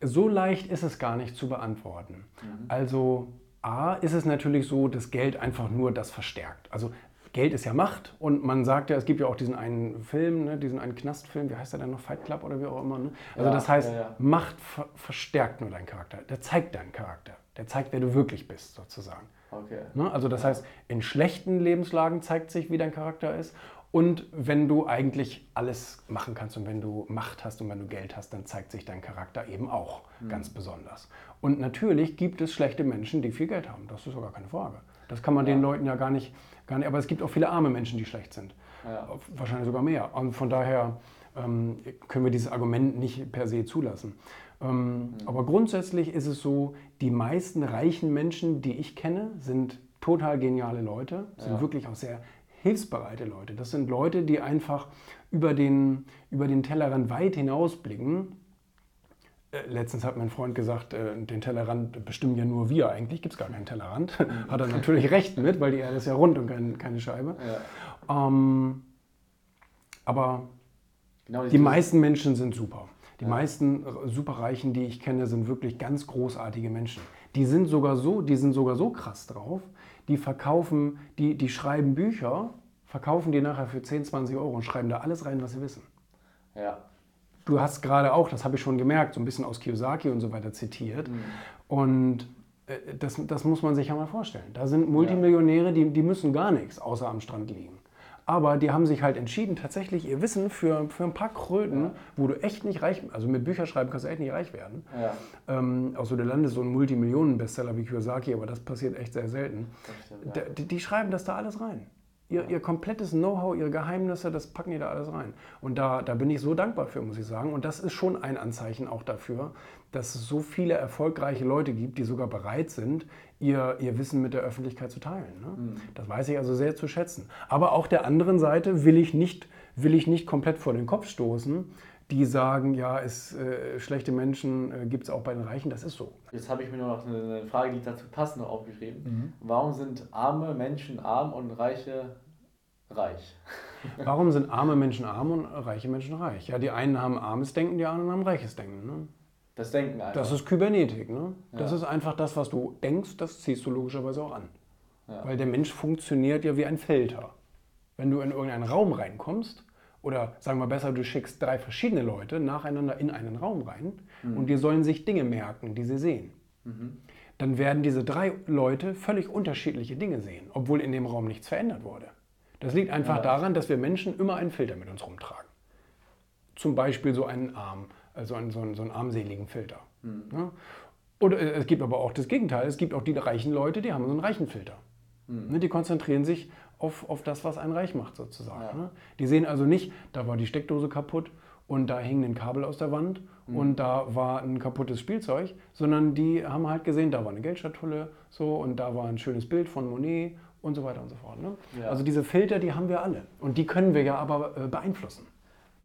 so leicht ist es gar nicht zu beantworten. Mhm. Also A ist es natürlich so, dass Geld einfach nur das verstärkt. Also Geld ist ja Macht und man sagt ja, es gibt ja auch diesen einen Film, ne, diesen einen Knastfilm, wie heißt der denn noch, Fight Club oder wie auch immer. Ne? Also ja, das heißt, ja, ja. Macht ver verstärkt nur deinen Charakter, der zeigt deinen Charakter, der zeigt, wer du wirklich bist sozusagen. Okay. Ne? Also das heißt, in schlechten Lebenslagen zeigt sich, wie dein Charakter ist und wenn du eigentlich alles machen kannst und wenn du Macht hast und wenn du Geld hast, dann zeigt sich dein Charakter eben auch mhm. ganz besonders. Und natürlich gibt es schlechte Menschen, die viel Geld haben. Das ist sogar keine Frage. Das kann man ja. den Leuten ja gar nicht, gar nicht. Aber es gibt auch viele arme Menschen, die schlecht sind. Ja. Wahrscheinlich sogar mehr. Und von daher ähm, können wir dieses Argument nicht per se zulassen. Ähm, mhm. Aber grundsätzlich ist es so, die meisten reichen Menschen, die ich kenne, sind total geniale Leute, sind ja. wirklich auch sehr hilfsbereite Leute. Das sind Leute, die einfach über den, über den Tellerrand weit hinausblicken. Äh, letztens hat mein Freund gesagt, äh, den Tellerrand bestimmen ja nur wir. Eigentlich gibt es gar keinen Tellerrand. hat er natürlich recht mit, weil die Erde ist ja rund und kein, keine Scheibe. Ja. Ähm, aber genau die meisten Menschen sind super. Die ja. meisten Superreichen, die ich kenne, sind wirklich ganz großartige Menschen. Die sind sogar so, die sind sogar so krass drauf, die verkaufen, die, die schreiben Bücher, verkaufen die nachher für 10, 20 Euro und schreiben da alles rein, was sie wissen. Ja. Du hast gerade auch, das habe ich schon gemerkt, so ein bisschen aus Kiyosaki und so weiter zitiert. Mhm. Und äh, das, das muss man sich ja mal vorstellen. Da sind Multimillionäre, die, die müssen gar nichts außer am Strand liegen. Aber die haben sich halt entschieden, tatsächlich ihr Wissen für, für ein paar Kröten, ja. wo du echt nicht reich, also mit Bücherschreiben kannst du echt nicht reich werden. Ja. Ähm, außer du landest so ein Multimillionen-Bestseller wie Kiyosaki, aber das passiert echt sehr selten. Stimmt, ja. die, die, schreiben das da alles rein. Ihr, ihr komplettes Know-how, ihre Geheimnisse, das packen die da alles rein. Und da, da bin ich so dankbar für, muss ich sagen. Und das ist schon ein Anzeichen auch dafür, dass es so viele erfolgreiche Leute gibt, die sogar bereit sind, ihr, ihr Wissen mit der Öffentlichkeit zu teilen. Ne? Mhm. Das weiß ich also sehr zu schätzen. Aber auch der anderen Seite will ich nicht, will ich nicht komplett vor den Kopf stoßen die sagen, ja, es, äh, schlechte Menschen äh, gibt es auch bei den Reichen, das ist so. Jetzt habe ich mir nur noch eine, Frage, die dazu passt, noch aufgeschrieben. Mhm. Warum sind arme Menschen arm und reiche reich? Warum sind arme Menschen arm und reiche Menschen reich? Ja, die einen haben armes Denken, die anderen haben reiches Denken. Ne? Das Denken einfach. Das ist Kybernetik. Ne? Ja. Das ist einfach das, was du denkst, das ziehst du logischerweise auch an. Ja. Weil der Mensch funktioniert ja wie ein Filter. Wenn du in irgendeinen Raum reinkommst, oder sagen wir besser, du schickst drei verschiedene Leute nacheinander in einen Raum rein mhm. und die sollen sich Dinge merken, die sie sehen. Mhm. Dann werden diese drei Leute völlig unterschiedliche Dinge sehen, obwohl in dem Raum nichts verändert wurde. Das liegt einfach ja. daran, dass wir Menschen immer einen Filter mit uns rumtragen. Zum Beispiel so einen Arm, also einen, so, einen, so einen armseligen Filter. Mhm. Ja? Oder äh, es gibt aber auch das Gegenteil. Es gibt auch die reichen Leute, die haben so einen reichen Filter. Mhm. Ne, die konzentrieren sich auf, auf das, was einen reich macht, sozusagen. Ja. Ne? Die sehen also nicht, da war die Steckdose kaputt und da hing ein Kabel aus der Wand mhm. und da war ein kaputtes Spielzeug, sondern die haben halt gesehen, da war eine Geldschatulle so und da war ein schönes Bild von Monet und so weiter und so fort. Ne? Ja. Also diese Filter, die haben wir alle und die können wir ja aber äh, beeinflussen.